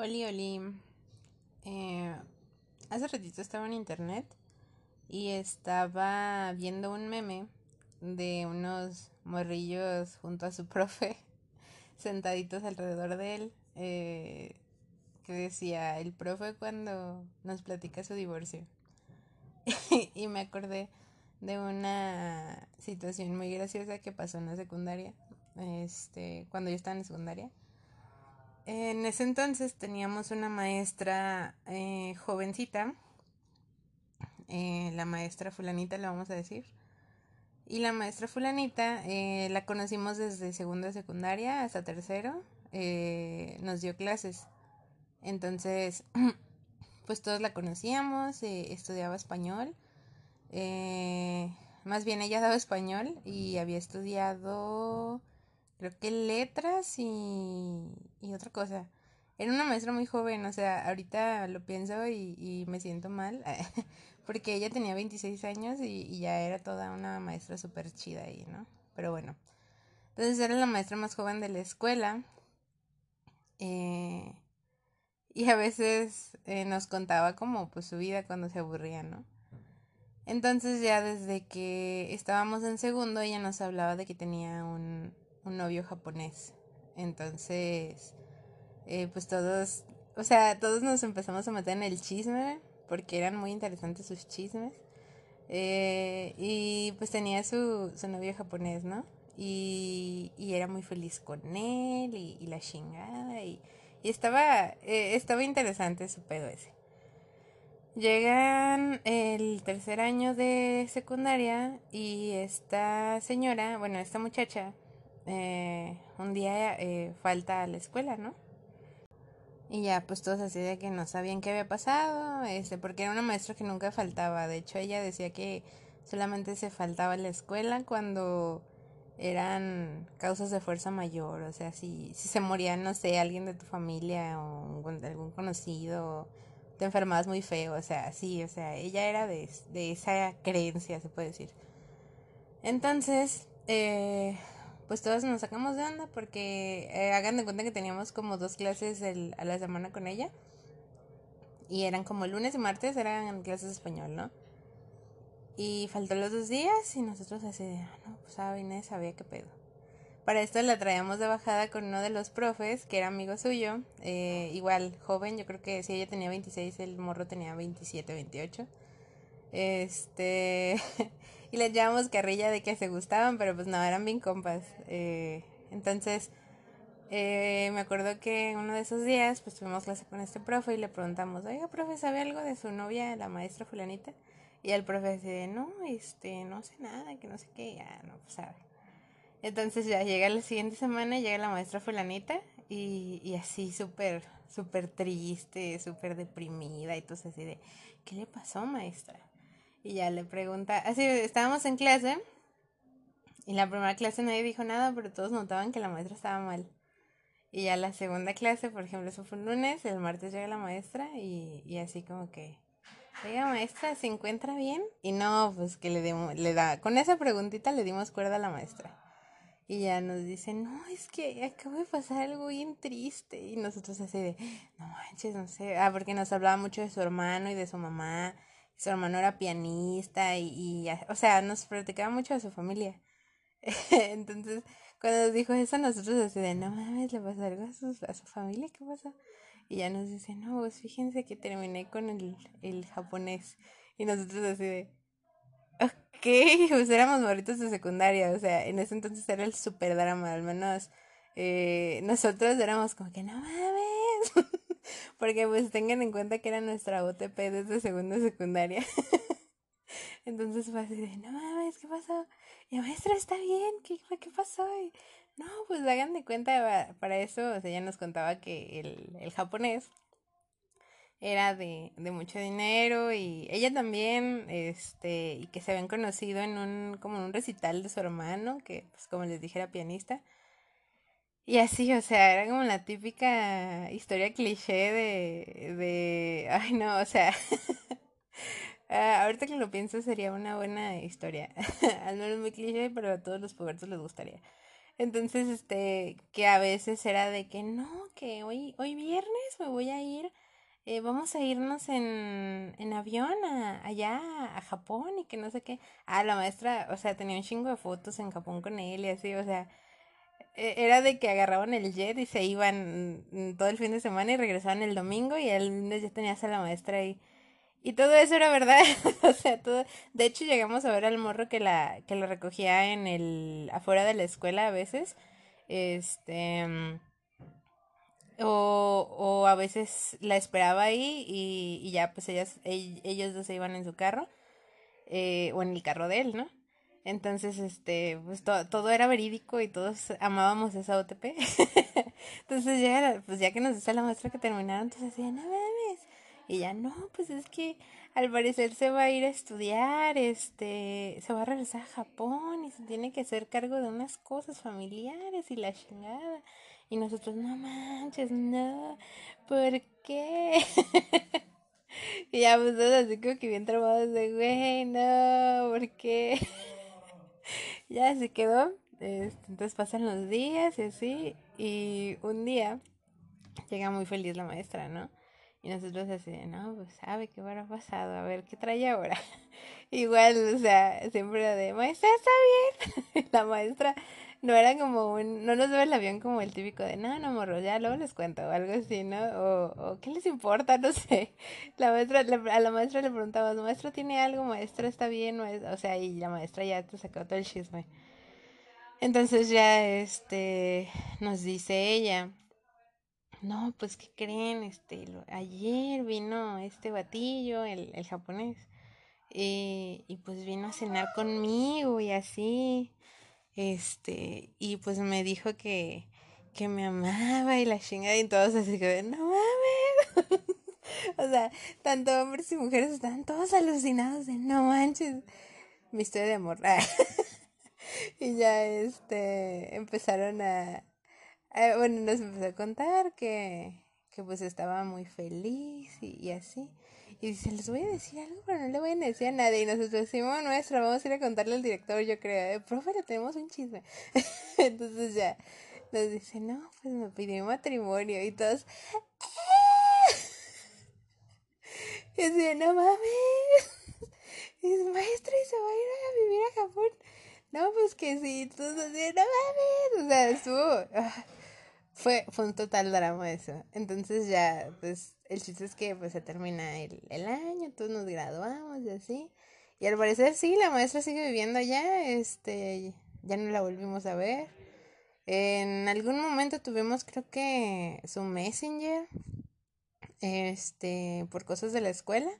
Oli, oli. Eh, hace ratito estaba en internet y estaba viendo un meme de unos morrillos junto a su profe, sentaditos alrededor de él, eh, que decía, el profe cuando nos platica su divorcio. y me acordé de una situación muy graciosa que pasó en la secundaria, este, cuando yo estaba en secundaria en ese entonces teníamos una maestra eh, jovencita, eh, la maestra fulanita le vamos a decir. Y la maestra fulanita eh, la conocimos desde segundo de secundaria hasta tercero. nos dio clases. Entonces, pues todos la conocíamos, estudiaba español. más bien ella daba español y había estudiado creo que letras y, y otra cosa. Era una maestra muy joven, o sea, ahorita lo pienso y, y me siento mal, porque ella tenía 26 años y, y ya era toda una maestra súper chida ahí, ¿no? Pero bueno, entonces era la maestra más joven de la escuela. Eh, y a veces eh, nos contaba como pues su vida cuando se aburría, ¿no? Entonces ya desde que estábamos en segundo ella nos hablaba de que tenía un, un novio japonés. Entonces, eh, pues todos, o sea, todos nos empezamos a meter en el chisme porque eran muy interesantes sus chismes. Eh, y pues tenía su, su novio japonés, ¿no? Y, y era muy feliz con él y, y la chingada y, y estaba, eh, estaba interesante su pedo ese. Llegan el tercer año de secundaria y esta señora, bueno, esta muchacha, eh, un día eh, falta a la escuela, ¿no? Y ya, pues todos así de que no sabían qué había pasado, este, porque era una maestra que nunca faltaba. De hecho, ella decía que solamente se faltaba a la escuela cuando eran causas de fuerza mayor. O sea, si, si se moría, no sé, alguien de tu familia o algún conocido, te enfermabas muy feo. O sea, sí, o sea, ella era de, de esa creencia, se puede decir. Entonces, eh, pues todos nos sacamos de onda porque eh, hagan de cuenta que teníamos como dos clases a la semana con ella. Y eran como lunes y martes, eran clases de español, ¿no? Y faltó los dos días y nosotros así de, ah, no, pues a Inés sabía qué pedo. Para esto la traíamos de bajada con uno de los profes, que era amigo suyo, eh, igual joven, yo creo que si ella tenía 26, el morro tenía 27, 28. Este, y les llamamos carrilla de que se gustaban, pero pues no, eran bien compas. Eh, entonces, eh, me acuerdo que uno de esos días, pues tuvimos clase con este profe y le preguntamos, oiga, profe, ¿sabe algo de su novia, la maestra fulanita? Y el profe dice, no, este, no sé nada, que no sé qué, ya no pues, sabe. Entonces ya llega la siguiente semana, llega la maestra fulanita y, y así súper, súper triste, súper deprimida y todo así de, ¿qué le pasó, maestra? Y ya le pregunta, así estábamos en clase y la primera clase nadie dijo nada, pero todos notaban que la maestra estaba mal. Y ya la segunda clase, por ejemplo, eso fue un lunes, el martes llega la maestra y, y así como que, oiga maestra, ¿se encuentra bien? Y no, pues que le, dimos, le da, con esa preguntita le dimos cuerda a la maestra. Y ya nos dice, no, es que acabo de pasar algo bien triste. Y nosotros así de, no manches, no sé. Ah, porque nos hablaba mucho de su hermano y de su mamá su hermano era pianista y, y, o sea, nos platicaba mucho de su familia. Entonces, cuando nos dijo eso, nosotros así no mames, le pasó algo a su, a su familia, ¿qué pasó? Y ya nos dice, no, pues fíjense que terminé con el, el japonés. Y nosotros así de, ok, pues éramos morritos de secundaria, o sea, en ese entonces era el super drama, al menos eh, nosotros éramos como que, no mames. Porque pues tengan en cuenta que era nuestra OTP desde segunda secundaria. Entonces fue así de, no mames, ¿qué pasó? Y maestra, está bien, ¿qué, qué pasó? Y, no, pues hagan de cuenta para eso, ella nos contaba que el, el japonés era de, de mucho dinero y ella también, este, y que se habían conocido en un, como un recital de su hermano, que pues como les dije era pianista. Y así, o sea, era como la típica historia cliché de, de, ay no, o sea, ah, ahorita que lo pienso sería una buena historia, al menos muy cliché, pero a todos los pubertos les gustaría. Entonces, este, que a veces era de que no, que hoy, hoy viernes me voy a ir, eh, vamos a irnos en, en avión a, allá a Japón y que no sé qué. Ah, la maestra, o sea, tenía un chingo de fotos en Japón con él y así, o sea, era de que agarraban el jet y se iban mm, todo el fin de semana y regresaban el domingo y el lunes ya tenías a la maestra ahí. Y todo eso era verdad, o sea, todo, de hecho llegamos a ver al morro que la, que lo recogía en el, afuera de la escuela a veces, este, o, o a veces la esperaba ahí y, y ya pues ellas, ellos dos se iban en su carro, eh, o en el carro de él, ¿no? Entonces, este, pues todo era verídico y todos amábamos esa OTP. entonces ya, pues ya que nos dice la maestra que terminaron, entonces decían, no mames, y ya no, pues es que al parecer se va a ir a estudiar, este, se va a regresar a Japón y se tiene que hacer cargo de unas cosas familiares y la chingada. Y nosotros, no manches, no, ¿por qué? y ya pues así como que bien trabados de, güey, no, ¿por qué? ya se quedó. Este, entonces pasan los días y así. Y un día llega muy feliz la maestra, ¿no? Y nosotros así, no, pues sabe qué habrá pasado, a ver qué trae ahora. Igual, o sea, siempre de, maestra, está bien. la maestra no era como un, no nos ve el avión como el típico de, no, no, morro, ya luego les cuento, o algo así, ¿no? O, o ¿qué les importa? No sé. La maestra, a la maestra le preguntaba, maestro tiene algo, maestra está bien, o sea, y la maestra ya te sacó todo el chisme. Entonces ya, este, nos dice ella, no, pues, ¿qué creen? Este, ayer vino este batillo, el, el japonés, eh, y pues vino a cenar conmigo y así, este, y pues me dijo que, que me amaba y la chingada y todos así que, no mames. o sea, tanto hombres y mujeres están todos alucinados de, no manches, mi historia de amor. y ya, este, empezaron a eh, bueno, nos empezó a contar que, que pues estaba muy feliz y, así. Y dice, les voy a decir algo, pero no le voy a decir a nadie. Y nosotros decimos, nuestra, vamos a ir a contarle al director, yo creo. Eh, profe, le tenemos un chisme. Entonces ya nos dice, no, pues me pidió matrimonio. Y todos, ¡Ah!". y así, no mames. Y es maestra y se va a ir a vivir a Japón. No, pues que sí, todos así, no mames. O sea, estuvo... Fue, fue un total drama eso. Entonces ya, pues, el chiste es que pues se termina el, el año, todos nos graduamos y así. Y al parecer sí, la maestra sigue viviendo allá, este, ya no la volvimos a ver. En algún momento tuvimos creo que su messenger, este, por cosas de la escuela.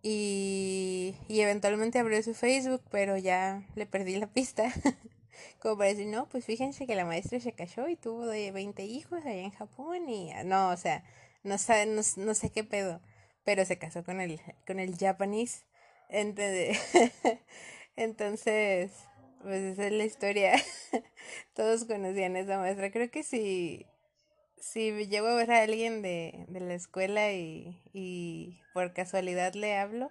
Y, y eventualmente abrió su Facebook, pero ya le perdí la pista. Como para decir, no, pues fíjense que la maestra se casó y tuvo de 20 hijos allá en Japón y no, o sea, no, sabe, no, no sé qué pedo, pero se casó con el, con el japonés. Entonces, entonces, pues esa es la historia. Todos conocían a esa maestra. Creo que si, si llego a ver a alguien de, de la escuela y, y por casualidad le hablo,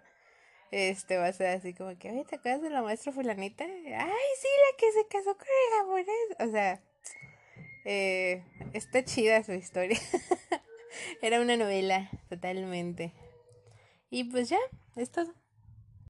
este va a ser así como que, oye, ¿te acuerdas de la maestra fulanita? Ay, sí, la que se casó con el japonés. O sea, eh, está chida su historia. Era una novela, totalmente. Y pues ya, es todo.